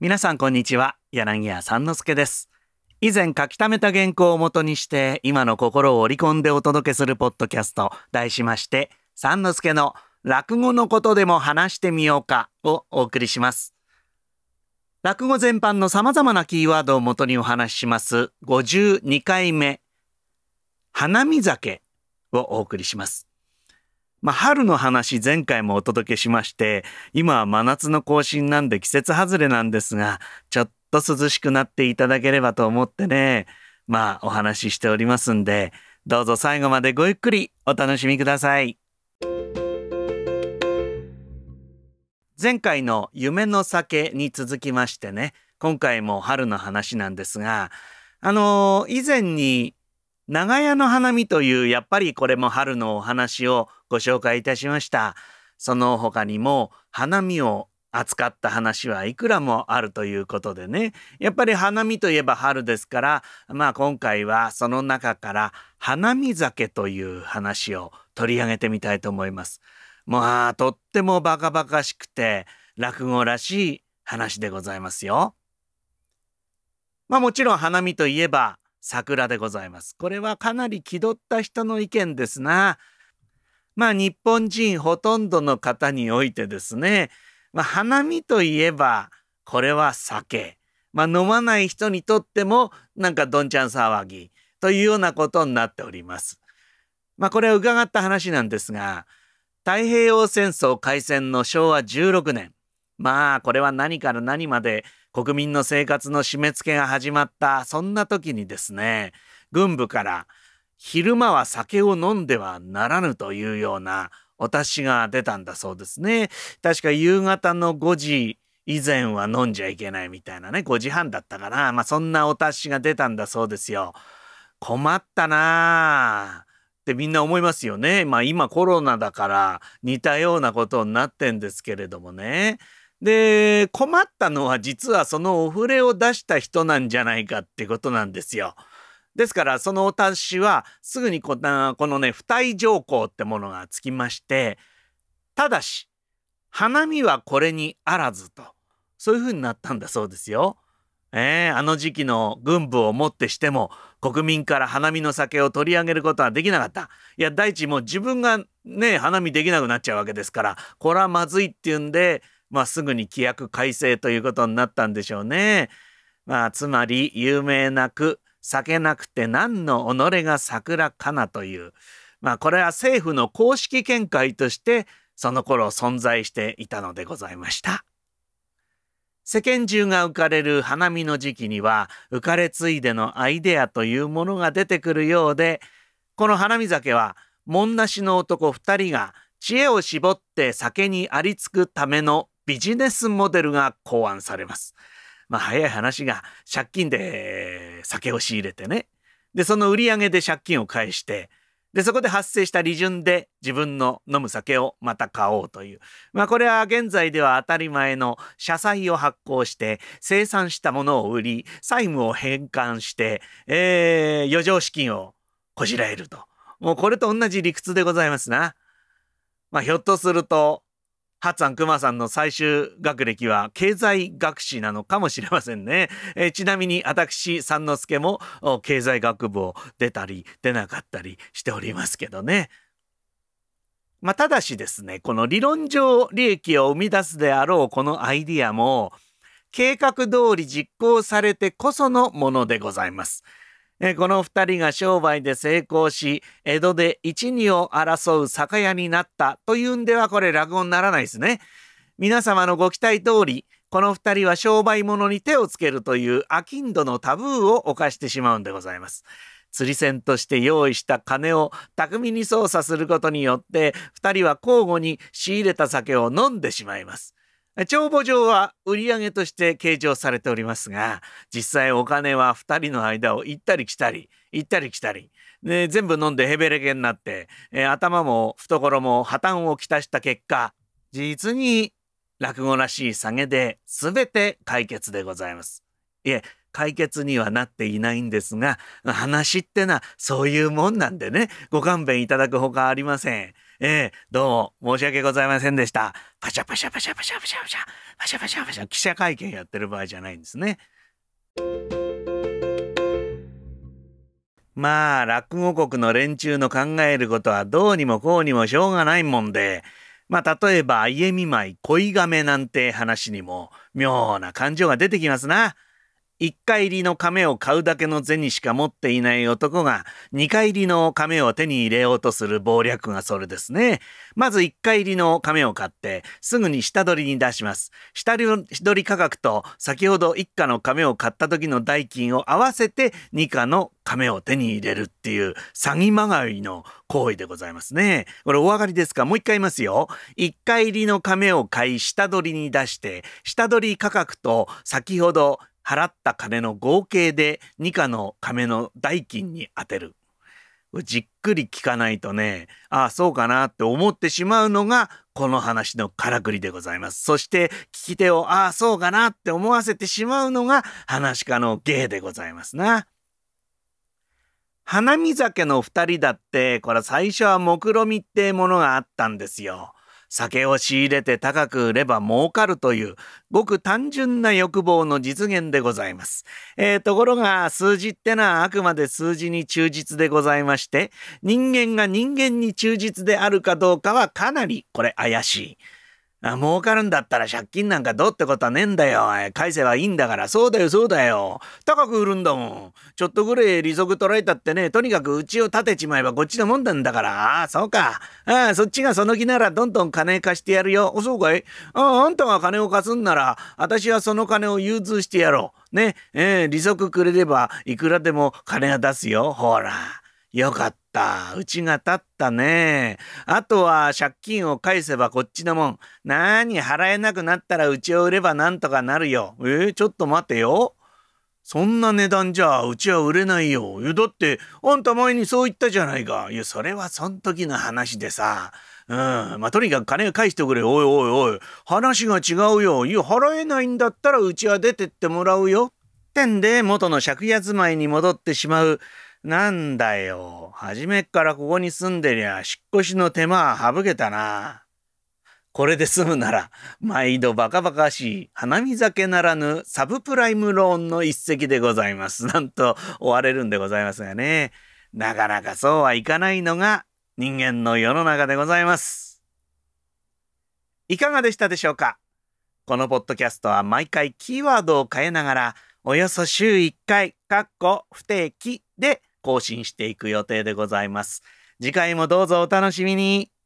皆さんこんにちは。柳家三之助です。以前書き溜めた原稿をもとにして今の心を織り込んでお届けするポッドキャスト題しまして三之助の落語のことでも話してみようかをお送りします。落語全般の様々なキーワードをもとにお話しします52回目花見酒をお送りします。まあ、春の話前回もお届けしまして、今は真夏の更新なんで季節外れなんですが、ちょっと涼しくなっていただければと思ってね、まあお話ししておりますんで、どうぞ最後までごゆっくりお楽しみください。前回の夢の酒に続きましてね、今回も春の話なんですが、あのー、以前に長屋の花見というやっぱりこれも春のお話をご紹介いたしました。その他にも花見を扱った話はいくらもあるということでねやっぱり花見といえば春ですからまあ今回はその中から花見酒という話を取り上げてみたいと思います。まあとってもバカバカしくて落語らしい話でございますよ。まあもちろん花見といえば桜でございます。これはかなり気取った人の意見ですな。まあ日本人ほとんどの方においてですね、まあ、花見といえばこれは酒。まあ飲まない人にとってもなんかどんちゃん騒ぎというようなことになっております。まあこれは伺った話なんですが、太平洋戦争開戦の昭和16年、まあこれは何から何まで国民の生活の締め付けが始まったそんな時にですね軍部から昼間は酒を飲んではならぬというようなお達しが出たんだそうですね。確か夕方の5時以前は飲んじゃいけないみたいなね5時半だったかなまあそんなお達しが出たんだそうですよ。困ったなあってみんな思いますよね。まあ今コロナだから似たようなことになってんですけれどもね。で困ったのは実はそのお触れを出した人なんじゃないかってことなんですよ。ですからそのお達しはすぐにこのね付帯条項ってものがつきましてただし花見はこれにあらずとそういうふうになったんだそうですよ。えー、あの時期の軍部をもってしても国民から花見の酒を取り上げることはできなかった。いや第一もう自分がね花見できなくなっちゃうわけですからこれはまずいっていうんでまあ、すぐに規約改正ということになったんでしょうね。まあ、つまり有名な句「酒なくて何の己が桜かな」という、まあ、これは政府の公式見解としてその頃存在していたのでございました。世間中が浮かれる花見の時期には浮かれついでのアイデアというものが出てくるようでこの花見酒は門なしの男2人が知恵を絞って酒にありつくためのビジネスモデルが考案されます。まあ早い話が借金で酒を仕入れてね。で、その売り上げで借金を返して、で、そこで発生した利潤で自分の飲む酒をまた買おうという。まあこれは現在では当たり前の社債を発行して生産したものを売り、債務を返還して、えー、余剰資金をこじらえると。もうこれと同じ理屈でございますな。まあひょっとするとハッツァンクマさんの最終学歴は経済学士なのかもしれませんね。えー、ちなみに私、三之助も経済学部を出たり出なかったりしておりますけどね。まあ、ただしですね、この理論上利益を生み出すであろうこのアイディアも計画通り実行されてこそのものでございます。この二人が商売で成功し江戸で一二を争う酒屋になったというんではこれ落語にならないですね。皆様のご期待通りこの二人は商売物に手をつけるという商人のタブーを犯してしまうんでございます。釣り銭として用意した金を巧みに操作することによって二人は交互に仕入れた酒を飲んでしまいます。帳簿上は売上として計上されておりますが実際お金は2人の間を行ったり来たり行ったり来たりで全部飲んでヘベレケになって、えー、頭も懐も破綻をきたした結果実に落語らしい下げで全て解決でございます。いえ解決にはなっていないんですが話ってのはそういうもんなんでねご勘弁いただくほかありません。ええどうも申し訳ございませんでした。パシャパシャパシャパシャパシャパシャパシャパシャパシャ記者会見やってる場合じゃないんですね。まあ、落語国の連中の考えることはどうにもこうにもしょうがないもんで、まあ、例えば、家見舞い、恋亀なんて話にも、妙な感情が出てきますな。一回入りの亀を買うだけの銭しか持っていない男が二回入りの亀を手に入れようとする謀略がそれですね。まず一回入りの亀を買ってすぐに下取りに出します。下取り価格と先ほど一家の亀を買った時の代金を合わせて二家の亀を手に入れるっていう詐欺まがいの行為でございますね。これお分かりですか？もう一回言いますよ。一回入りの亀を買い下取りに出して下取り価格と先ほど払った金の合計で二課の亀の代金に充てる。じっくり聞かないとね、ああ、そうかなって思ってしまうのが、この話のからくりでございます。そして、聞き手を、ああ、そうかなって思わせてしまうのが、話家の芸でございますな。花見酒の二人だって、これ最初は目論みってものがあったんですよ。酒を仕入れて高く売れば儲かるという、ごく単純な欲望の実現でございます。えー、ところが、数字ってのはあくまで数字に忠実でございまして、人間が人間に忠実であるかどうかはかなりこれ怪しい。あ儲かるんだったら借金なんかどうってことはねえんだよ。返せばいいんだから。そうだよ、そうだよ。高く売るんだもん。ちょっとぐらい利息取られたってね、とにかくうちを立てちまえばこっちのもんなんだから。ああ、そうか。ああ、そっちがその気ならどんどん金貸してやるよ。そうかい？ああ、あんたが金を貸すんなら、私はその金を融通してやろう。ね、えー、利息くれればいくらでも金が出すよ。ほら。よかった。うちが立ったね。あとは借金を返せばこっちのもん。なに払えなくなったらうちを売ればなんとかなるよ。えー、ちょっと待てよ。そんな値段じゃうちは売れないよ。だってあんた前にそう言ったじゃないか。いや、それはそん時の話でさ。うん。まあ、とにかく金返してくれ。おいおいおい。話が違うよ。いや、払えないんだったらうちは出てってもらうよ。ってんで元の借家住まいに戻ってしまう。なんだよ。初めっからここに住んでりゃ、引っ越しの手間は省けたな。これで済むなら、毎度バカバカしい花見酒ならぬサブプライムローンの一席でございます。なんと終われるんでございますがね。なかなかそうはいかないのが人間の世の中でございます。いかがでしたでしょうか？このポッドキャストは毎回キーワードを変えながら、およそ週1回、かっこ不定期で更新していく予定でございます。次回もどうぞお楽しみに。